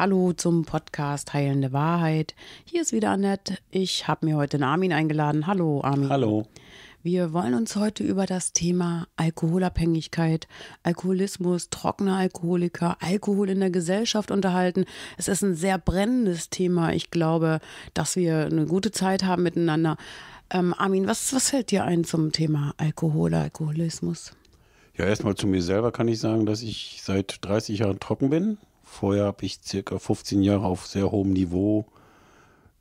Hallo zum Podcast Heilende Wahrheit. Hier ist wieder Annette. Ich habe mir heute einen Armin eingeladen. Hallo Armin. Hallo. Wir wollen uns heute über das Thema Alkoholabhängigkeit, Alkoholismus, trockener Alkoholiker, Alkohol in der Gesellschaft unterhalten. Es ist ein sehr brennendes Thema. Ich glaube, dass wir eine gute Zeit haben miteinander. Ähm, Armin, was, was fällt dir ein zum Thema Alkohol, Alkoholismus? Ja, erstmal zu mir selber kann ich sagen, dass ich seit 30 Jahren trocken bin. Vorher habe ich circa 15 Jahre auf sehr hohem Niveau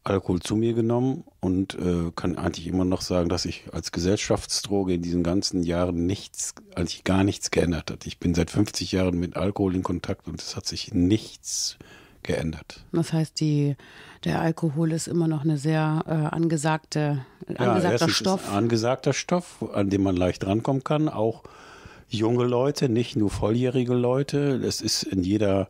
Alkohol zu mir genommen und äh, kann eigentlich immer noch sagen, dass ich als Gesellschaftsdroge in diesen ganzen Jahren nichts, eigentlich gar nichts geändert hat. Ich bin seit 50 Jahren mit Alkohol in Kontakt und es hat sich nichts geändert. Das heißt, die, der Alkohol ist immer noch eine sehr äh, angesagte, angesagter ja, Stoff. angesagter Stoff, an dem man leicht rankommen kann. Auch junge Leute, nicht nur volljährige Leute. Es ist in jeder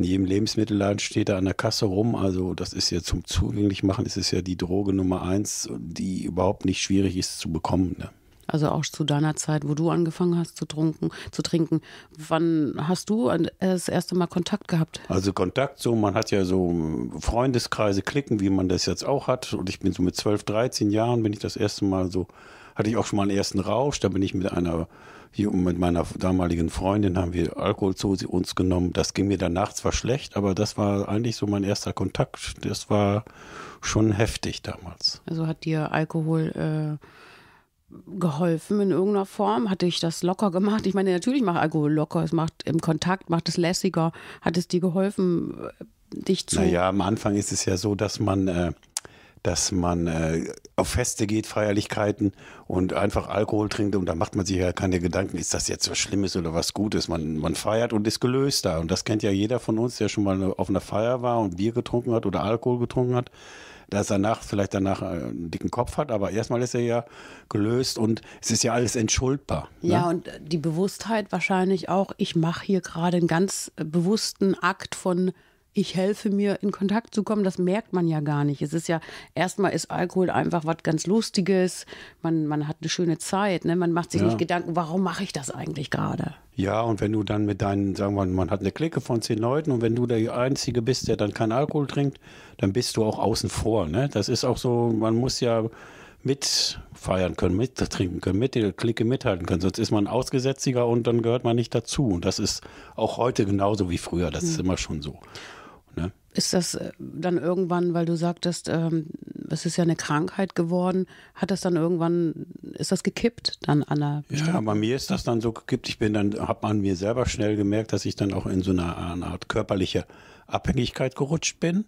in jedem Lebensmittelladen steht da an der Kasse rum. Also das ist ja zum zugänglich machen, ist es ja die Droge Nummer eins, die überhaupt nicht schwierig ist zu bekommen. Ne? Also auch zu deiner Zeit, wo du angefangen hast zu, trunken, zu trinken. Wann hast du das erste Mal Kontakt gehabt? Also Kontakt, so man hat ja so Freundeskreise, Klicken, wie man das jetzt auch hat. Und ich bin so mit 12, 13 Jahren, bin ich das erste Mal so, hatte ich auch schon mal einen ersten Rausch. Da bin ich mit einer hier mit meiner damaligen Freundin haben wir Alkohol zu uns genommen. Das ging mir danach zwar schlecht, aber das war eigentlich so mein erster Kontakt. Das war schon heftig damals. Also hat dir Alkohol äh, geholfen in irgendeiner Form? Hat dich das locker gemacht? Ich meine, natürlich macht Alkohol locker. Es macht im Kontakt, macht es lässiger. Hat es dir geholfen, äh, dich zu. Naja, am Anfang ist es ja so, dass man. Äh, dass man äh, auf Feste geht, Feierlichkeiten und einfach Alkohol trinkt und da macht man sich ja keine Gedanken, ist das jetzt was Schlimmes oder was Gutes. Man, man feiert und ist gelöst da. Und das kennt ja jeder von uns, der schon mal auf einer Feier war und Bier getrunken hat oder Alkohol getrunken hat, dass danach vielleicht danach einen dicken Kopf hat, aber erstmal ist er ja gelöst und es ist ja alles entschuldbar. Ne? Ja, und die Bewusstheit wahrscheinlich auch, ich mache hier gerade einen ganz bewussten Akt von ich helfe mir in Kontakt zu kommen, das merkt man ja gar nicht. Es ist ja, erstmal ist Alkohol einfach was ganz Lustiges, man, man hat eine schöne Zeit, ne? man macht sich ja. nicht Gedanken, warum mache ich das eigentlich gerade? Ja, und wenn du dann mit deinen, sagen wir mal, man hat eine Clique von zehn Leuten und wenn du der Einzige bist, der dann keinen Alkohol trinkt, dann bist du auch außen vor. Ne? Das ist auch so, man muss ja mitfeiern können, mittrinken können, mit der Clique mithalten können. Sonst ist man Ausgesätziger und dann gehört man nicht dazu. Und das ist auch heute genauso wie früher. Das mhm. ist immer schon so. Ist das äh, dann irgendwann, weil du sagtest, ähm, es ist ja eine Krankheit geworden, hat das dann irgendwann, ist das gekippt dann an der Ja, bei mir ist das dann so gekippt. Ich bin dann, habe an mir selber schnell gemerkt, dass ich dann auch in so eine, eine Art körperliche Abhängigkeit gerutscht bin,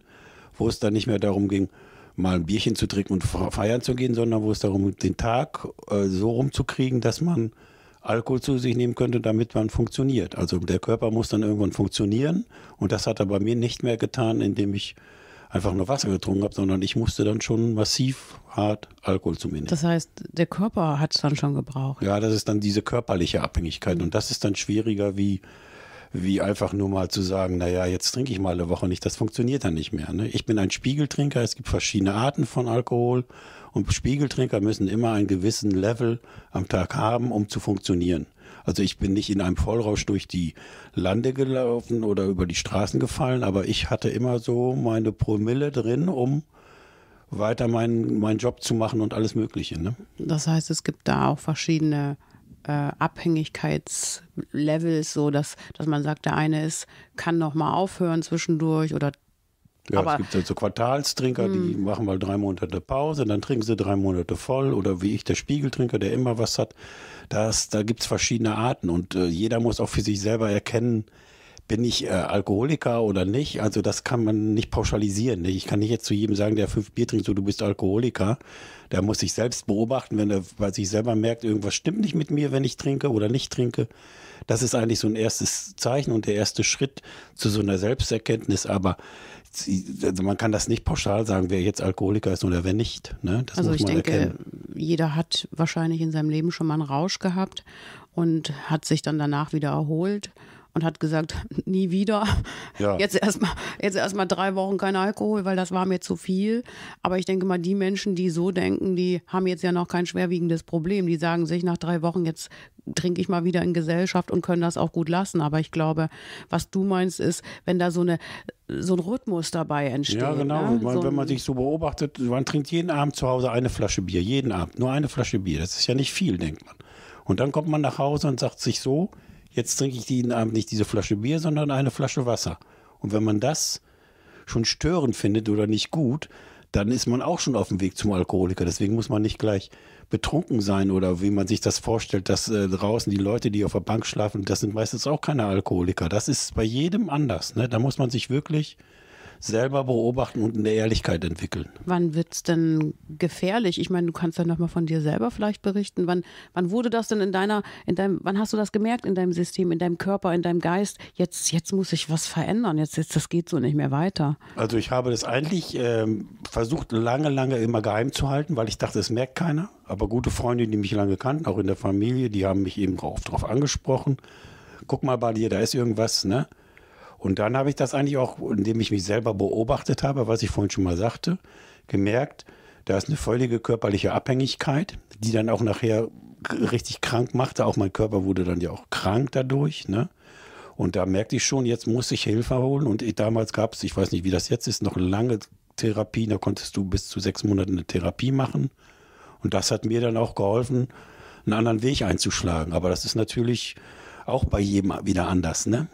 wo es dann nicht mehr darum ging, mal ein Bierchen zu trinken und feiern zu gehen, sondern wo es darum ging, den Tag äh, so rumzukriegen, dass man Alkohol zu sich nehmen könnte, damit man funktioniert. Also der Körper muss dann irgendwann funktionieren und das hat er bei mir nicht mehr getan, indem ich einfach nur Wasser getrunken habe, sondern ich musste dann schon massiv hart Alkohol zu mir nehmen. Das heißt, der Körper hat es dann schon gebraucht. Ja, das ist dann diese körperliche Abhängigkeit mhm. und das ist dann schwieriger wie wie einfach nur mal zu sagen, naja, jetzt trinke ich mal eine Woche nicht. Das funktioniert dann nicht mehr. Ne? Ich bin ein Spiegeltrinker. Es gibt verschiedene Arten von Alkohol. Und Spiegeltrinker müssen immer einen gewissen Level am Tag haben, um zu funktionieren. Also ich bin nicht in einem Vollrausch durch die Lande gelaufen oder über die Straßen gefallen, aber ich hatte immer so meine Promille drin, um weiter meinen, meinen Job zu machen und alles Mögliche. Ne? Das heißt, es gibt da auch verschiedene äh, Abhängigkeitslevels, so dass, dass man sagt, der eine ist, kann noch mal aufhören zwischendurch oder ja, aber, es gibt halt so Quartalstrinker, die hm. machen mal drei Monate Pause, dann trinken sie drei Monate voll. Oder wie ich, der Spiegeltrinker, der immer was hat. Das, da gibt's verschiedene Arten und äh, jeder muss auch für sich selber erkennen, bin ich äh, Alkoholiker oder nicht? Also das kann man nicht pauschalisieren. Ich kann nicht jetzt zu jedem sagen, der fünf Bier trinkt, so du bist Alkoholiker. Der muss sich selbst beobachten, wenn er bei sich selber merkt, irgendwas stimmt nicht mit mir, wenn ich trinke oder nicht trinke. Das ist eigentlich so ein erstes Zeichen und der erste Schritt zu so einer Selbsterkenntnis. Aber also man kann das nicht pauschal sagen, wer jetzt Alkoholiker ist oder wer nicht. Ne? Das also ich denke, erkennen. jeder hat wahrscheinlich in seinem Leben schon mal einen Rausch gehabt und hat sich dann danach wieder erholt und hat gesagt, nie wieder. Ja. Jetzt erstmal jetzt erstmal drei Wochen kein Alkohol, weil das war mir zu viel. Aber ich denke mal, die Menschen, die so denken, die haben jetzt ja noch kein schwerwiegendes Problem. Die sagen sich nach drei Wochen, jetzt trinke ich mal wieder in Gesellschaft und können das auch gut lassen. Aber ich glaube, was du meinst, ist, wenn da so eine so ein Rhythmus dabei entsteht. Ja, genau. Ne? Man, so wenn man sich so beobachtet, man trinkt jeden Abend zu Hause eine Flasche Bier, jeden Abend, nur eine Flasche Bier. Das ist ja nicht viel, denkt man. Und dann kommt man nach Hause und sagt sich so, jetzt trinke ich jeden Abend nicht diese Flasche Bier, sondern eine Flasche Wasser. Und wenn man das schon störend findet oder nicht gut, dann ist man auch schon auf dem Weg zum Alkoholiker. Deswegen muss man nicht gleich betrunken sein oder wie man sich das vorstellt, dass äh, draußen die Leute, die auf der Bank schlafen, das sind meistens auch keine Alkoholiker. Das ist bei jedem anders. Ne? Da muss man sich wirklich selber beobachten und eine Ehrlichkeit entwickeln. Wann wird es denn gefährlich? Ich meine, du kannst ja nochmal von dir selber vielleicht berichten. Wann, wann wurde das denn in deiner, in deinem, wann hast du das gemerkt in deinem System, in deinem Körper, in deinem Geist? Jetzt, jetzt muss ich was verändern. Jetzt, jetzt das geht so nicht mehr weiter. Also ich habe das eigentlich ähm, versucht, lange, lange immer geheim zu halten, weil ich dachte, es merkt keiner. Aber gute Freunde, die mich lange kannten, auch in der Familie, die haben mich eben auch darauf angesprochen. Guck mal bei dir, da ist irgendwas, ne? Und dann habe ich das eigentlich auch, indem ich mich selber beobachtet habe, was ich vorhin schon mal sagte, gemerkt, da ist eine völlige körperliche Abhängigkeit, die dann auch nachher richtig krank machte. Auch mein Körper wurde dann ja auch krank dadurch. Ne? Und da merkte ich schon, jetzt muss ich Hilfe holen. Und ich, damals gab es, ich weiß nicht, wie das jetzt ist, noch lange Therapie. Da konntest du bis zu sechs Monate eine Therapie machen. Und das hat mir dann auch geholfen, einen anderen Weg einzuschlagen. Aber das ist natürlich auch bei jedem wieder anders. Ne?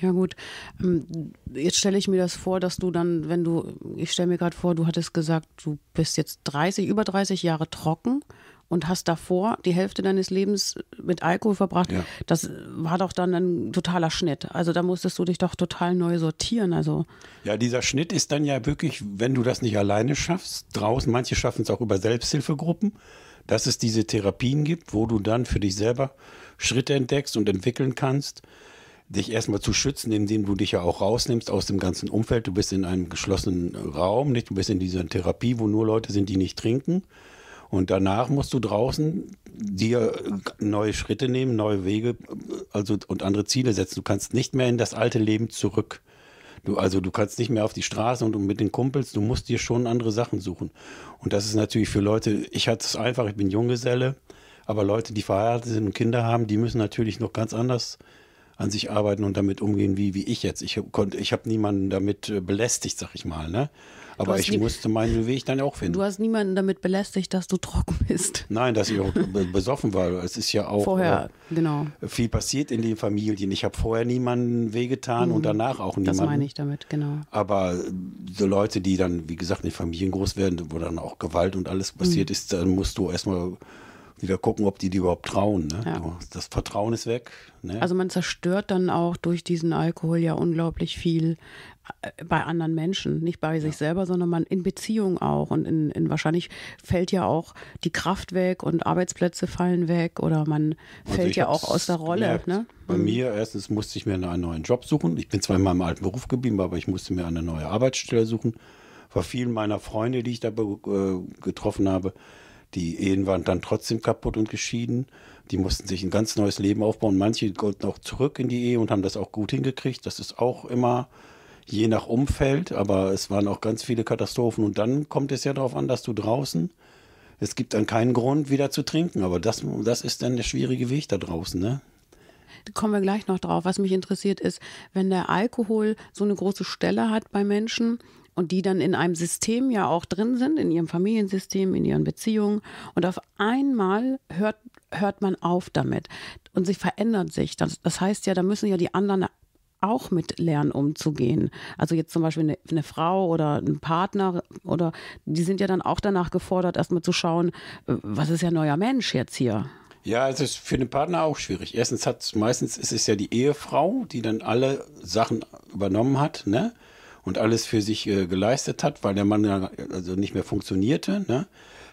Ja gut, ähm, jetzt stelle ich mir das vor, dass du dann, wenn du, ich stelle mir gerade vor, du hattest gesagt, du bist jetzt 30, über 30 Jahre trocken und hast davor die Hälfte deines Lebens mit Alkohol verbracht. Ja. Das war doch dann ein totaler Schnitt. Also da musstest du dich doch total neu sortieren. Also ja, dieser Schnitt ist dann ja wirklich, wenn du das nicht alleine schaffst, draußen, manche schaffen es auch über Selbsthilfegruppen, dass es diese Therapien gibt, wo du dann für dich selber Schritte entdeckst und entwickeln kannst dich erstmal zu schützen, indem du dich ja auch rausnimmst aus dem ganzen Umfeld. Du bist in einem geschlossenen Raum, nicht? Du bist in dieser Therapie, wo nur Leute sind, die nicht trinken. Und danach musst du draußen dir neue Schritte nehmen, neue Wege, also und andere Ziele setzen. Du kannst nicht mehr in das alte Leben zurück. Du, also du kannst nicht mehr auf die Straße und mit den Kumpels, du musst dir schon andere Sachen suchen. Und das ist natürlich für Leute, ich hatte es einfach, ich bin Junggeselle, aber Leute, die verheiratet sind und Kinder haben, die müssen natürlich noch ganz anders an sich arbeiten und damit umgehen, wie, wie ich jetzt. Ich konnte, ich habe niemanden damit äh, belästigt, sag ich mal, ne? Aber ich musste meinen Weg dann auch finden. Du hast niemanden damit belästigt, dass du trocken bist. Nein, dass ich auch besoffen war. Es ist ja auch vorher, äh, genau. viel passiert in den Familien. Ich habe vorher niemanden wehgetan mhm. und danach auch niemanden. Das meine ich damit, genau. Aber so Leute, die dann, wie gesagt, in den Familien groß werden, wo dann auch Gewalt und alles passiert mhm. ist, dann musst du erstmal wieder gucken, ob die die überhaupt trauen. Ne? Ja. Das Vertrauen ist weg. Ne? Also man zerstört dann auch durch diesen Alkohol ja unglaublich viel äh, bei anderen Menschen, nicht bei sich ja. selber, sondern man in Beziehungen auch und in, in, wahrscheinlich fällt ja auch die Kraft weg und Arbeitsplätze fallen weg oder man also fällt ja auch aus der Rolle. ne? Bei mhm. mir erstens musste ich mir einen neuen Job suchen. Ich bin zwar in meinem alten Beruf geblieben, aber ich musste mir eine neue Arbeitsstelle suchen. Vor vielen meiner Freunde, die ich da äh, getroffen habe, die Ehen waren dann trotzdem kaputt und geschieden. Die mussten sich ein ganz neues Leben aufbauen. Manche konnten auch zurück in die Ehe und haben das auch gut hingekriegt. Das ist auch immer je nach Umfeld, aber es waren auch ganz viele Katastrophen. Und dann kommt es ja darauf an, dass du draußen, es gibt dann keinen Grund, wieder zu trinken. Aber das, das ist dann der schwierige Weg da draußen, ne? Kommen wir gleich noch drauf. Was mich interessiert ist, wenn der Alkohol so eine große Stelle hat bei Menschen, und die dann in einem System ja auch drin sind, in ihrem Familiensystem, in ihren Beziehungen. Und auf einmal hört, hört man auf damit und sich verändert sich. Das, das heißt ja, da müssen ja die anderen auch mit lernen umzugehen. Also jetzt zum Beispiel eine, eine, Frau oder ein Partner oder die sind ja dann auch danach gefordert, erstmal zu schauen, äh, was ist ja neuer Mensch jetzt hier. Ja, es ist für den Partner auch schwierig. Erstens hat meistens ist es ja die Ehefrau, die dann alle Sachen übernommen hat, ne? Und alles für sich äh, geleistet hat, weil der Mann ja also nicht mehr funktionierte. Ne?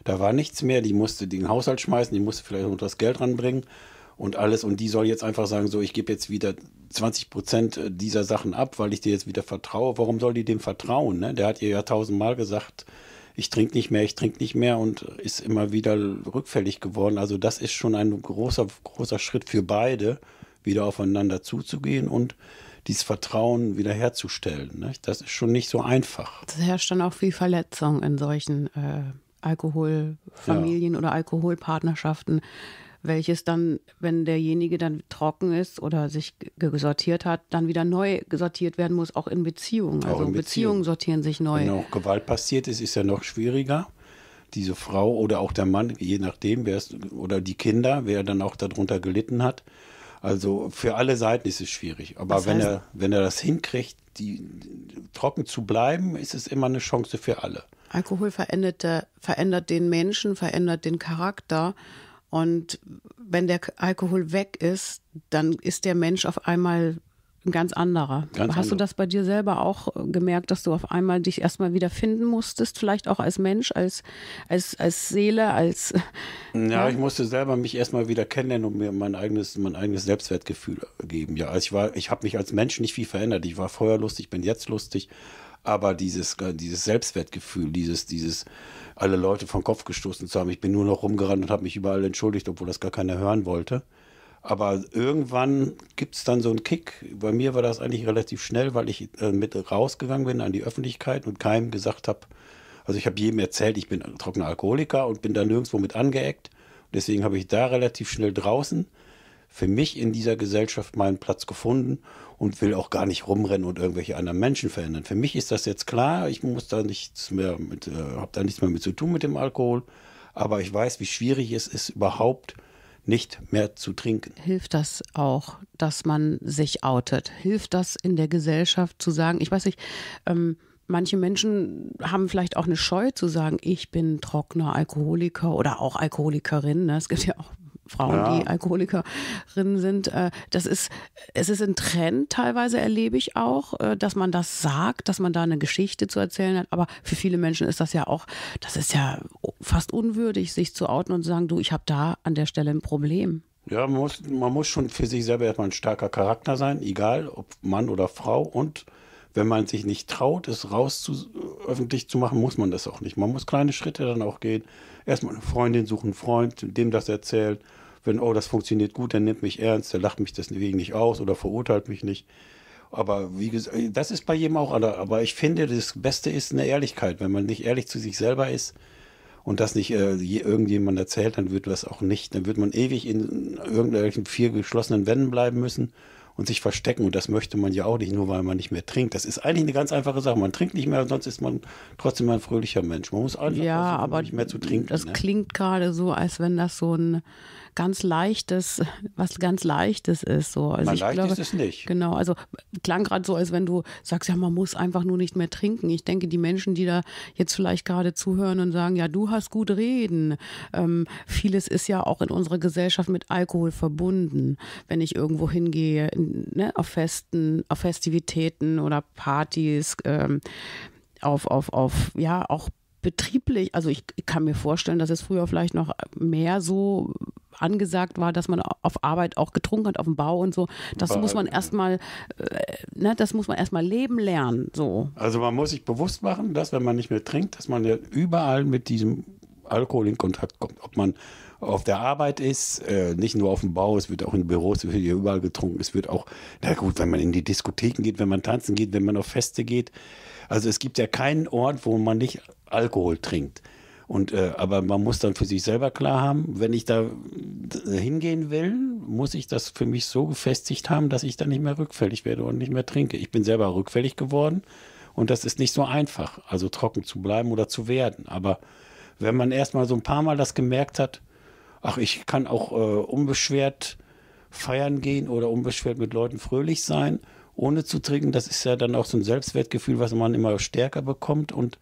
Da war nichts mehr, die musste den Haushalt schmeißen, die musste vielleicht noch das Geld ranbringen und alles. Und die soll jetzt einfach sagen, so, ich gebe jetzt wieder 20 Prozent dieser Sachen ab, weil ich dir jetzt wieder vertraue. Warum soll die dem vertrauen? Ne? Der hat ihr ja tausendmal gesagt, ich trinke nicht mehr, ich trinke nicht mehr und ist immer wieder rückfällig geworden. Also das ist schon ein großer, großer Schritt für beide, wieder aufeinander zuzugehen und dieses Vertrauen wiederherzustellen. Ne? Das ist schon nicht so einfach. Es herrscht dann auch viel Verletzung in solchen äh, Alkoholfamilien ja. oder Alkoholpartnerschaften, welches dann, wenn derjenige dann trocken ist oder sich gesortiert hat, dann wieder neu gesortiert werden muss, auch in Beziehungen. Also in Beziehungen. Beziehungen sortieren sich neu. Wenn auch Gewalt passiert ist, ist ja noch schwieriger diese Frau oder auch der Mann, je nachdem, wer es, oder die Kinder, wer dann auch darunter gelitten hat, also für alle Seiten ist es schwierig. Aber das heißt, wenn er, wenn er das hinkriegt, die, trocken zu bleiben, ist es immer eine Chance für alle. Alkohol verändert, verändert den Menschen, verändert den Charakter. Und wenn der Alkohol weg ist, dann ist der Mensch auf einmal ein ganz anderer. Ganz Hast andere. du das bei dir selber auch äh, gemerkt, dass du auf einmal dich erstmal wieder finden musstest, vielleicht auch als Mensch, als, als, als Seele, als. Ja, ja, ich musste selber mich erstmal wieder kennenlernen und mir mein eigenes, mein eigenes Selbstwertgefühl geben. Ja, also ich war, ich habe mich als Mensch nicht viel verändert. Ich war vorher lustig, bin jetzt lustig. Aber dieses, dieses Selbstwertgefühl, dieses, dieses, alle Leute vom Kopf gestoßen zu haben. Ich bin nur noch rumgerannt und habe mich überall entschuldigt, obwohl das gar keiner hören wollte. Aber irgendwann gibt es dann so einen Kick. Bei mir war das eigentlich relativ schnell, weil ich äh, mit rausgegangen bin an die Öffentlichkeit und keinem gesagt habe, also ich habe jedem erzählt, ich bin trockener Alkoholiker und bin da nirgendwo mit angeeckt. Deswegen habe ich da relativ schnell draußen für mich in dieser Gesellschaft meinen Platz gefunden und will auch gar nicht rumrennen und irgendwelche anderen Menschen verändern. Für mich ist das jetzt klar, ich muss da nichts mehr mit, äh, habe da nichts mehr mit zu tun mit dem Alkohol, aber ich weiß, wie schwierig es ist, überhaupt nicht mehr zu trinken. Hilft das auch, dass man sich outet? Hilft das in der Gesellschaft zu sagen, ich weiß nicht, ähm, manche Menschen haben vielleicht auch eine Scheu zu sagen, ich bin trockener Alkoholiker oder auch Alkoholikerin. Ne? Es gibt ja auch Frauen, ja. die Alkoholikerinnen sind. Äh, das ist, es ist ein Trend, teilweise erlebe ich auch, äh, dass man das sagt, dass man da eine Geschichte zu erzählen hat. Aber für viele Menschen ist das ja auch, das ist ja fast unwürdig, sich zu outen und zu sagen, du, ich habe da an der Stelle ein Problem. Ja, man muss, man muss schon für sich selber erstmal ein starker Charakter sein, egal ob Mann oder Frau. Und wenn man sich nicht traut, es raus zu, öffentlich zu machen, muss man das auch nicht. Man muss kleine Schritte dann auch gehen. Erstmal eine Freundin suchen, einen Freund, dem das erzählt wenn, oh, das funktioniert gut, der nimmt mich ernst, der lacht mich deswegen nicht aus oder verurteilt mich nicht. Aber wie gesagt, das ist bei jedem auch anders. Aber ich finde, das Beste ist eine Ehrlichkeit. Wenn man nicht ehrlich zu sich selber ist und das nicht äh, irgendjemand erzählt, dann wird das auch nicht. Dann wird man ewig in irgendwelchen vier geschlossenen Wänden bleiben müssen und sich verstecken. Und das möchte man ja auch nicht, nur weil man nicht mehr trinkt. Das ist eigentlich eine ganz einfache Sache. Man trinkt nicht mehr, sonst ist man trotzdem ein fröhlicher Mensch. Man muss einfach ja, aber nicht mehr zu trinken. Das ne? klingt gerade so, als wenn das so ein ganz leichtes, was ganz leichtes ist. So. Also leicht glaube, ist es nicht. Genau, also klang gerade so, als wenn du sagst, ja, man muss einfach nur nicht mehr trinken. Ich denke, die Menschen, die da jetzt vielleicht gerade zuhören und sagen, ja, du hast gut reden. Ähm, vieles ist ja auch in unserer Gesellschaft mit Alkohol verbunden. Wenn ich irgendwo hingehe, ne, auf Festen, auf Festivitäten oder Partys, ähm, auf, auf, auf, ja, auch betrieblich, also ich, ich, kann mir vorstellen, dass es früher vielleicht noch mehr so angesagt war, dass man auf Arbeit auch getrunken hat, auf dem Bau und so. Das Bei, muss man erstmal, äh, ne, das muss man erstmal leben lernen. So. Also man muss sich bewusst machen, dass wenn man nicht mehr trinkt, dass man ja überall mit diesem Alkohol in Kontakt kommt. Ob man auf der Arbeit ist, äh, nicht nur auf dem Bau, es wird auch in Büros, wird hier überall getrunken. Es wird auch, na gut, wenn man in die Diskotheken geht, wenn man tanzen geht, wenn man auf Feste geht. Also es gibt ja keinen Ort, wo man nicht Alkohol trinkt. Und, äh, aber man muss dann für sich selber klar haben, wenn ich da hingehen will, muss ich das für mich so gefestigt haben, dass ich dann nicht mehr rückfällig werde und nicht mehr trinke. Ich bin selber rückfällig geworden und das ist nicht so einfach, also trocken zu bleiben oder zu werden. Aber wenn man erstmal so ein paar Mal das gemerkt hat, ach, ich kann auch äh, unbeschwert feiern gehen oder unbeschwert mit Leuten fröhlich sein, ohne zu trinken, das ist ja dann auch so ein Selbstwertgefühl, was man immer stärker bekommt. Und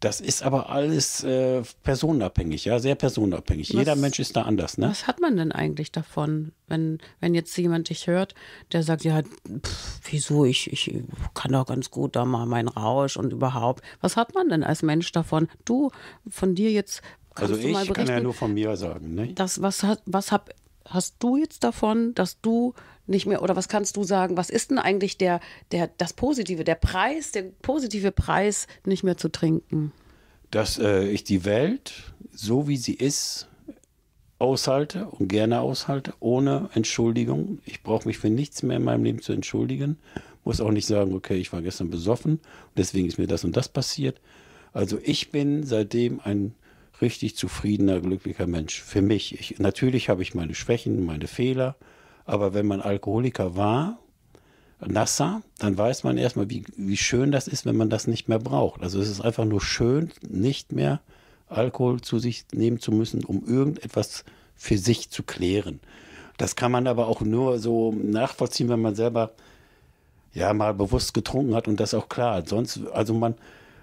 das ist aber alles äh, personenabhängig, ja, sehr personenabhängig. Was, Jeder Mensch ist da anders, ne? Was hat man denn eigentlich davon, wenn, wenn jetzt jemand dich hört, der sagt, ja, pff, wieso, ich, ich kann doch ganz gut da mal meinen Rausch und überhaupt. Was hat man denn als Mensch davon? Du, von dir jetzt. Also ich kann ja nur von mir sagen, ne? Das, was, was hab, hast du jetzt davon, dass du nicht mehr, oder was kannst du sagen, was ist denn eigentlich der, der, das Positive, der Preis, der positive Preis, nicht mehr zu trinken? Dass äh, ich die Welt, so wie sie ist, aushalte und gerne aushalte, ohne Entschuldigung. Ich brauche mich für nichts mehr in meinem Leben zu entschuldigen. Muss auch nicht sagen, okay, ich war gestern besoffen deswegen ist mir das und das passiert. Also ich bin seitdem ein richtig zufriedener, glücklicher Mensch. Für mich. Ich, natürlich habe ich meine Schwächen, meine Fehler, aber wenn man Alkoholiker war, Nasser, dann weiß man erstmal, wie, wie schön das ist, wenn man das nicht mehr braucht. Also es ist einfach nur schön, nicht mehr Alkohol zu sich nehmen zu müssen, um irgendetwas für sich zu klären. Das kann man aber auch nur so nachvollziehen, wenn man selber ja mal bewusst getrunken hat und das auch klar. Sonst, also man,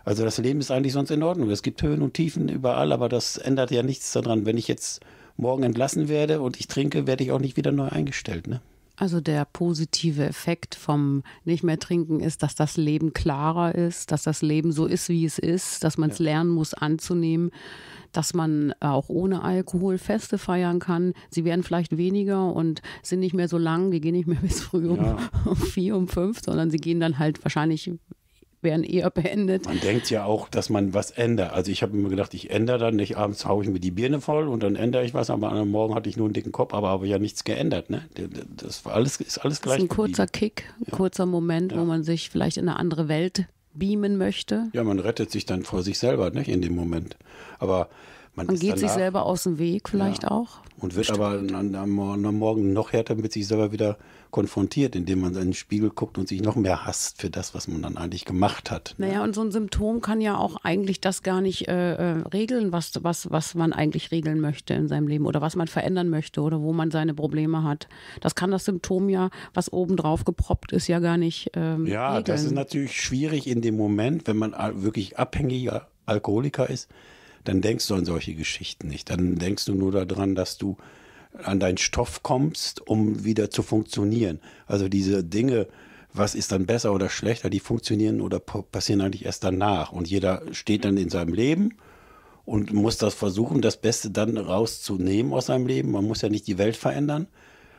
also das Leben ist eigentlich sonst in Ordnung. Es gibt Höhen und Tiefen überall, aber das ändert ja nichts daran. Wenn ich jetzt morgen entlassen werde und ich trinke, werde ich auch nicht wieder neu eingestellt. Ne? Also der positive Effekt vom nicht mehr trinken ist, dass das Leben klarer ist, dass das Leben so ist, wie es ist, dass man es ja. lernen muss anzunehmen, dass man auch ohne Alkohol Feste feiern kann. Sie werden vielleicht weniger und sind nicht mehr so lang, die gehen nicht mehr bis früh um, ja. um vier, um fünf, sondern sie gehen dann halt wahrscheinlich werden eher beendet. Man denkt ja auch, dass man was ändert. Also ich habe mir gedacht, ich ändere dann nicht, abends haue ich mir die Birne voll und dann ändere ich was, aber am Morgen hatte ich nur einen dicken Kopf, aber habe ja nichts geändert. Ne? Das war alles, ist alles gleich. Das ist ein kurzer Kick, ein ja. kurzer Moment, ja. wo man sich vielleicht in eine andere Welt beamen möchte. Ja, man rettet sich dann vor sich selber, nicht in dem Moment. Aber man, man geht sich selber aus dem Weg vielleicht ja. auch. Und wird Bestimmt. aber am, am Morgen noch härter mit sich selber wieder konfrontiert, indem man in den Spiegel guckt und sich noch mehr hasst für das, was man dann eigentlich gemacht hat. Ne? Naja, und so ein Symptom kann ja auch eigentlich das gar nicht äh, äh, regeln, was, was, was man eigentlich regeln möchte in seinem Leben oder was man verändern möchte oder wo man seine Probleme hat. Das kann das Symptom ja, was obendrauf geproppt ist, ja gar nicht. Ähm, ja, regeln. das ist natürlich schwierig in dem Moment, wenn man wirklich abhängiger Alkoholiker ist, dann denkst du an solche Geschichten nicht. Dann denkst du nur daran, dass du an deinen Stoff kommst, um wieder zu funktionieren. Also diese Dinge, was ist dann besser oder schlechter, die funktionieren oder passieren eigentlich erst danach. Und jeder steht dann in seinem Leben und muss das versuchen, das Beste dann rauszunehmen aus seinem Leben. Man muss ja nicht die Welt verändern.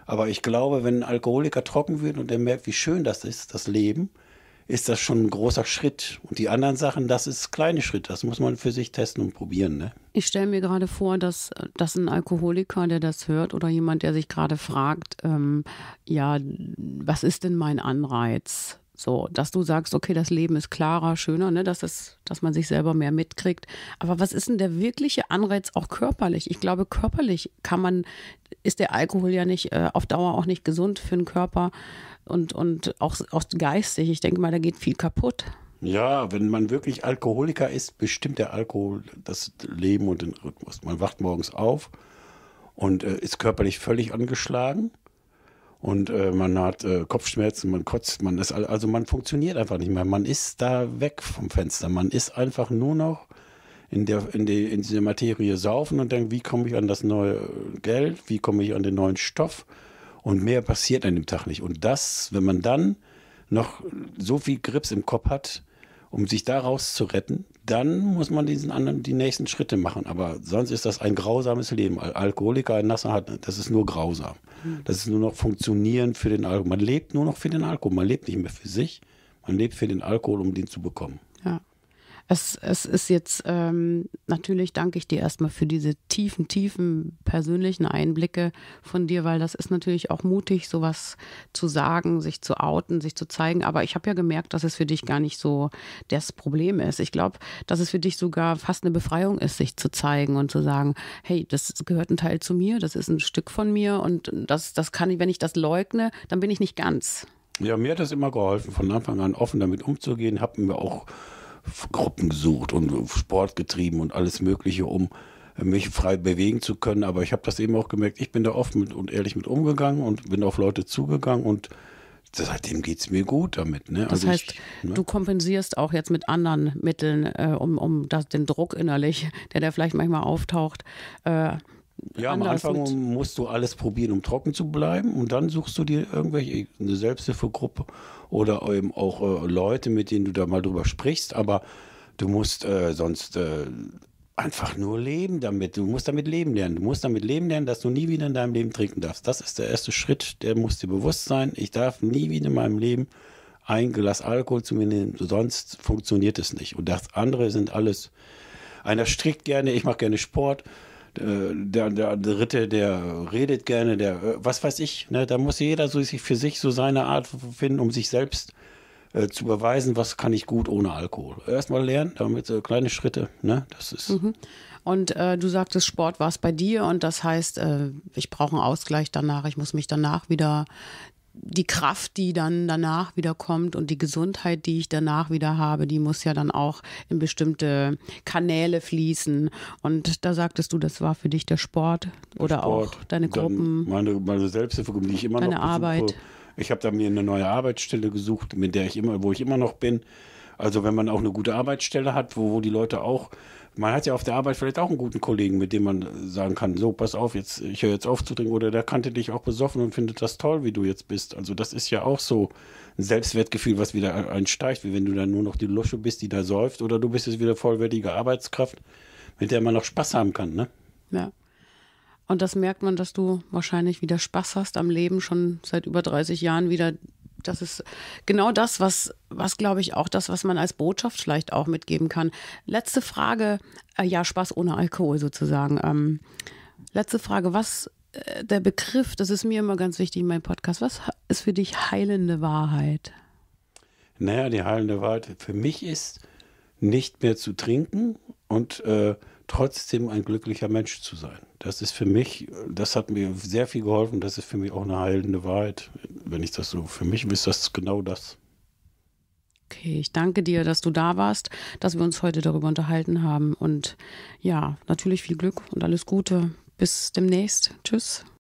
Aber ich glaube, wenn ein Alkoholiker trocken wird und er merkt, wie schön das ist, das Leben, ist das schon ein großer Schritt. Und die anderen Sachen, das ist kleine Schritt. Das muss man für sich testen und probieren. Ne? Ich stelle mir gerade vor, dass, dass ein Alkoholiker, der das hört, oder jemand, der sich gerade fragt, ähm, ja, was ist denn mein Anreiz? So, dass du sagst, okay, das Leben ist klarer, schöner, ne, dass, es, dass man sich selber mehr mitkriegt. Aber was ist denn der wirkliche Anreiz auch körperlich? Ich glaube, körperlich kann man, ist der Alkohol ja nicht äh, auf Dauer auch nicht gesund für den Körper und, und auch, auch geistig. Ich denke mal, da geht viel kaputt. Ja, wenn man wirklich Alkoholiker ist, bestimmt der Alkohol das Leben und den Rhythmus. Man wacht morgens auf und äh, ist körperlich völlig angeschlagen und äh, man hat äh, Kopfschmerzen, man kotzt, man ist also man funktioniert einfach nicht mehr. Man ist da weg vom Fenster. Man ist einfach nur noch in der in, die, in diese Materie saufen und denkt, wie komme ich an das neue Geld, wie komme ich an den neuen Stoff und mehr passiert an dem Tag nicht. Und das, wenn man dann noch so viel Grips im Kopf hat, um sich daraus zu retten, dann muss man diesen anderen die nächsten Schritte machen. Aber sonst ist das ein grausames Leben. Alkoholiker, ein Nasser hat, das ist nur grausam. Hm. Das ist nur noch funktionieren für den Alkohol. Man lebt nur noch für den Alkohol. Man lebt nicht mehr für sich. Man lebt für den Alkohol, um den zu bekommen. Ja. Es, es ist jetzt ähm, natürlich danke ich dir erstmal für diese tiefen, tiefen persönlichen Einblicke von dir, weil das ist natürlich auch mutig, sowas zu sagen, sich zu outen, sich zu zeigen. Aber ich habe ja gemerkt, dass es für dich gar nicht so das Problem ist. Ich glaube, dass es für dich sogar fast eine Befreiung ist, sich zu zeigen und zu sagen, hey, das gehört ein Teil zu mir, das ist ein Stück von mir und das, das kann ich, wenn ich das leugne, dann bin ich nicht ganz. Ja, mir hat das immer geholfen, von Anfang an offen damit umzugehen, habe mir auch Gruppen gesucht und Sport getrieben und alles Mögliche, um mich frei bewegen zu können. Aber ich habe das eben auch gemerkt, ich bin da offen mit und ehrlich mit umgegangen und bin auf Leute zugegangen und seitdem geht es mir gut damit. Ne? Das also heißt, ich, ne? du kompensierst auch jetzt mit anderen Mitteln, äh, um, um das, den Druck innerlich, der da vielleicht manchmal auftaucht, äh, ja, am Anfang musst du alles probieren, um trocken zu bleiben. Und dann suchst du dir irgendwelche, eine Selbsthilfegruppe oder eben auch äh, Leute, mit denen du da mal drüber sprichst. Aber du musst äh, sonst äh, einfach nur leben damit. Du musst damit leben lernen. Du musst damit leben lernen, dass du nie wieder in deinem Leben trinken darfst. Das ist der erste Schritt, der muss dir bewusst sein. Ich darf nie wieder in meinem Leben ein Glas Alkohol zu mir nehmen, sonst funktioniert es nicht. Und das andere sind alles, einer strickt gerne, ich mache gerne Sport der, der Dritte, der redet gerne, der, äh, was weiß ich, ne? da muss jeder so sich für sich so seine Art finden, um sich selbst äh, zu beweisen, was kann ich gut ohne Alkohol. Erstmal lernen, damit so kleine Schritte, ne? Das ist. Mhm. Und äh, du sagtest, Sport war es bei dir und das heißt, äh, ich brauche einen Ausgleich danach, ich muss mich danach wieder die Kraft, die dann danach wieder kommt und die Gesundheit, die ich danach wieder habe, die muss ja dann auch in bestimmte Kanäle fließen. Und da sagtest du, das war für dich der Sport oder Sport, auch deine Gruppen. Meine, meine Selbsthilfegruppe, die ich immer deine noch besuche. Arbeit. Ich habe da mir eine neue Arbeitsstelle gesucht, mit der ich immer, wo ich immer noch bin. Also wenn man auch eine gute Arbeitsstelle hat, wo, wo die Leute auch man hat ja auf der Arbeit vielleicht auch einen guten Kollegen, mit dem man sagen kann, so, pass auf, jetzt, ich höre jetzt auf zu trinken oder der kannte dich auch besoffen und findet das toll, wie du jetzt bist. Also das ist ja auch so ein Selbstwertgefühl, was wieder einsteigt, wie wenn du dann nur noch die Lusche bist, die da säuft oder du bist jetzt wieder vollwertige Arbeitskraft, mit der man noch Spaß haben kann, ne? Ja. Und das merkt man, dass du wahrscheinlich wieder Spaß hast am Leben, schon seit über 30 Jahren wieder das ist genau das, was, was glaube ich auch das, was man als Botschaft vielleicht auch mitgeben kann. Letzte Frage, äh, ja, Spaß ohne Alkohol sozusagen. Ähm, letzte Frage, was äh, der Begriff, das ist mir immer ganz wichtig in meinem Podcast, was ist für dich heilende Wahrheit? Naja, die heilende Wahrheit für mich ist, nicht mehr zu trinken und äh, trotzdem ein glücklicher Mensch zu sein. Das ist für mich, das hat mir sehr viel geholfen. Das ist für mich auch eine heilende Wahrheit. Wenn ich das so, für mich ist das genau das. Okay, ich danke dir, dass du da warst, dass wir uns heute darüber unterhalten haben. Und ja, natürlich viel Glück und alles Gute. Bis demnächst. Tschüss.